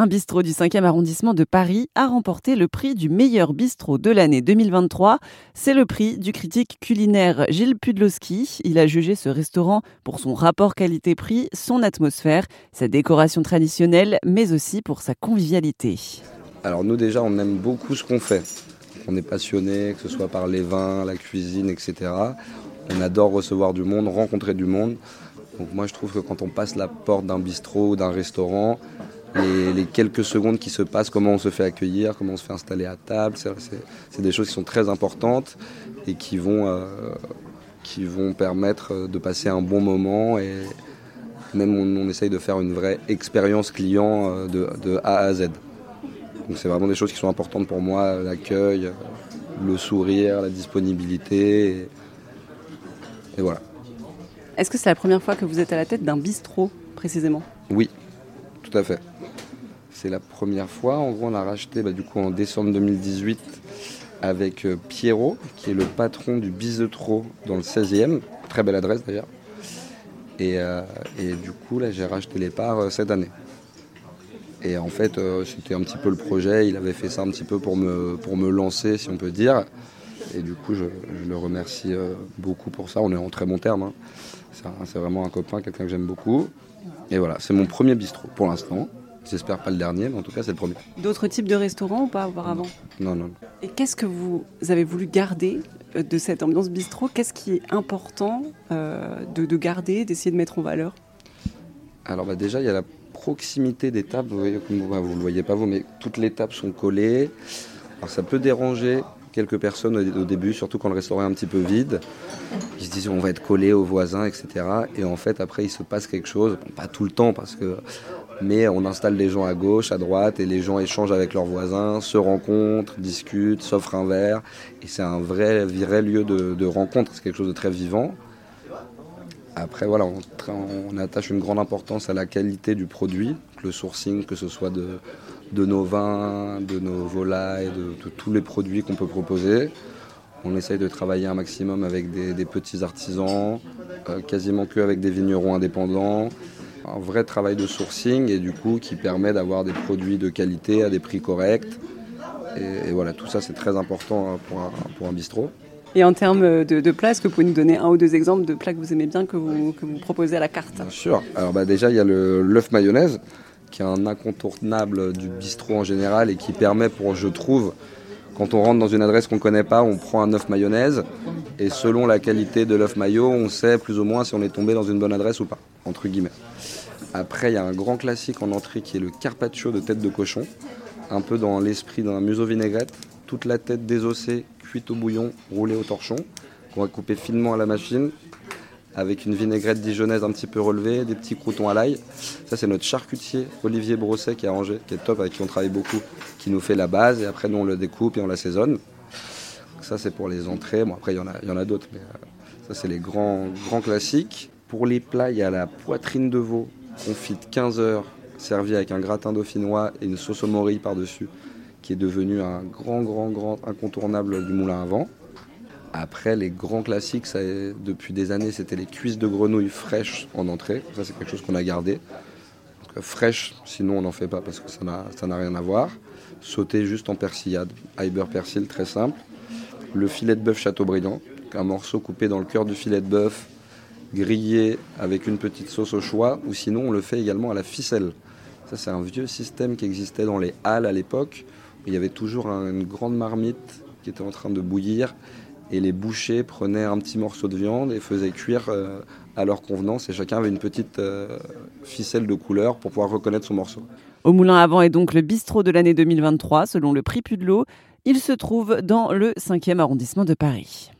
Un bistrot du 5e arrondissement de Paris a remporté le prix du meilleur bistrot de l'année 2023. C'est le prix du critique culinaire Gilles Pudlowski. Il a jugé ce restaurant pour son rapport qualité-prix, son atmosphère, sa décoration traditionnelle, mais aussi pour sa convivialité. Alors nous déjà, on aime beaucoup ce qu'on fait. On est passionné, que ce soit par les vins, la cuisine, etc. On adore recevoir du monde, rencontrer du monde. Donc moi je trouve que quand on passe la porte d'un bistrot ou d'un restaurant, les, quelques secondes qui se passent, comment on se fait accueillir, comment on se fait installer à table. C'est des choses qui sont très importantes et qui vont, euh, qui vont permettre de passer un bon moment. Et même on, essaye de faire une vraie expérience client euh, de, A à Z. Donc c'est vraiment des choses qui sont importantes pour moi, l'accueil, le sourire, la disponibilité. et voilà. Est-ce que c'est la première fois que vous êtes à la tête d'un bistrot précisément? Oui, tout à fait. C'est la première fois. En gros, on l'a racheté bah, du coup en décembre 2018 avec euh, Pierrot, qui est le patron du Bizetro dans le 16e. Très belle adresse d'ailleurs. Euh, et, du coup, là, j'ai racheté les parts euh, cette année. Et en fait, c'était un petit peu le projet. Il avait fait ça un petit peu pour me lancer, si on peut dire. Et du coup, je, le remercie beaucoup pour ça. On est en très bon terme. Hein. C'est vraiment un copain, quelqu'un que j'aime beaucoup. Et voilà, c'est mon premier bistrot pour l'instant. J'espère pas le dernier, mais en tout cas, c'est le premier. D'autres types de restaurants ou pas auparavant? Non, non. Et qu'est-ce que vous avez voulu garder euh, de cette ambiance bistrot? Qu'est-ce qui est important euh, de, garder, d'essayer de mettre en valeur? Alors, bah, déjà, il y a la proximité des tables. Vous voyez, vous ne le voyez pas vous, mais toutes les tables sont collées. Alors, ça peut déranger quelques personnes au début, surtout quand le restaurant est un petit peu vide. Ils se disent on va être collé aux voisins, etc. Et en fait, après, il se passe quelque chose. pas tout le temps, parce que. Mais on installe les gens à gauche, à droite, et les gens échangent avec leurs voisins, se rencontrent, discutent, s'offrent un verre. Et c'est un vrai, vrai lieu de, rencontre. C'est quelque chose de très vivant. Après, voilà, on, on, attache une grande importance à la qualité du produit, le sourcing, que ce soit de, de nos vins, de nos volailles, de, tous les produits qu'on peut proposer. On essaye de travailler un maximum avec des, petits artisans, euh, quasiment que avec des vignerons indépendants. Un vrai travail de sourcing et du coup qui permet d'avoir des produits de qualité à des prix corrects. Et, voilà, tout ça c'est très important hein, pour un, pour un bistrot. Et en termes de, plats, est-ce que vous pouvez nous donner un ou deux exemples de plats que vous aimez bien, que vous, que vous proposez à la carte? Bien sûr. Alors bah, déjà, il y a l'œuf mayonnaise qui est un incontournable du bistrot en général et qui permet pour, je trouve, quand on rentre dans une adresse qu'on ne connaît pas, on prend un œuf mayonnaise. Et selon la qualité de l'œuf mayo, on sait plus ou moins si on est tombé dans une bonne adresse ou pas, entre guillemets. Après, il y a un grand classique en entrée qui est le carpaccio de tête de cochon, un peu dans l'esprit d'un museau vinaigrette, toute la tête désossée, cuite au bouillon, roulée au torchon, qu'on va couper finement à la machine, avec une vinaigrette dijonnaise un petit peu relevée, des petits croutons à l'ail. Ça, c'est notre charcutier Olivier Brosset qui a rangé, qui est top, avec qui on travaille beaucoup, qui nous fait la base et après, nous, on le découpe et on l'assaisonne. Ça, c'est pour les entrées. Bon, après, il y en a, d'autres, mais euh, ça, c'est les grands, grands classiques. Pour les plats, il y a la poitrine de veau confite 15 heures, servie avec un gratin dauphinois et une sauce au morille par-dessus, qui est devenu un grand, grand, grand incontournable du moulin à vent. Après, les grands classiques, depuis des années, c'était les cuisses de grenouille fraîches en entrée. Ça, c'est quelque chose qu'on a gardé. Donc, sinon on n'en fait pas parce que ça n'a rien à voir. Sauté juste en persillade, beurre persil, très simple. Le filet de bœuf Châteaubriand, un morceau coupé dans le cœur du filet de bœuf, grillé avec une petite sauce au choix, ou sinon on le fait également à la ficelle. Ça, c'est un vieux système qui existait dans les halles à l'époque. Il y avait toujours une grande marmite qui était en train de bouillir et les bouchers prenaient un petit morceau de viande et faisaient cuire euh, à leur convenance et chacun avait une petite euh, ficelle de couleur pour pouvoir reconnaître son morceau. Au Moulin Avant est donc le bistrot de l'année 2023 selon le prix Pudelot. Il se trouve dans le 5e arrondissement de Paris.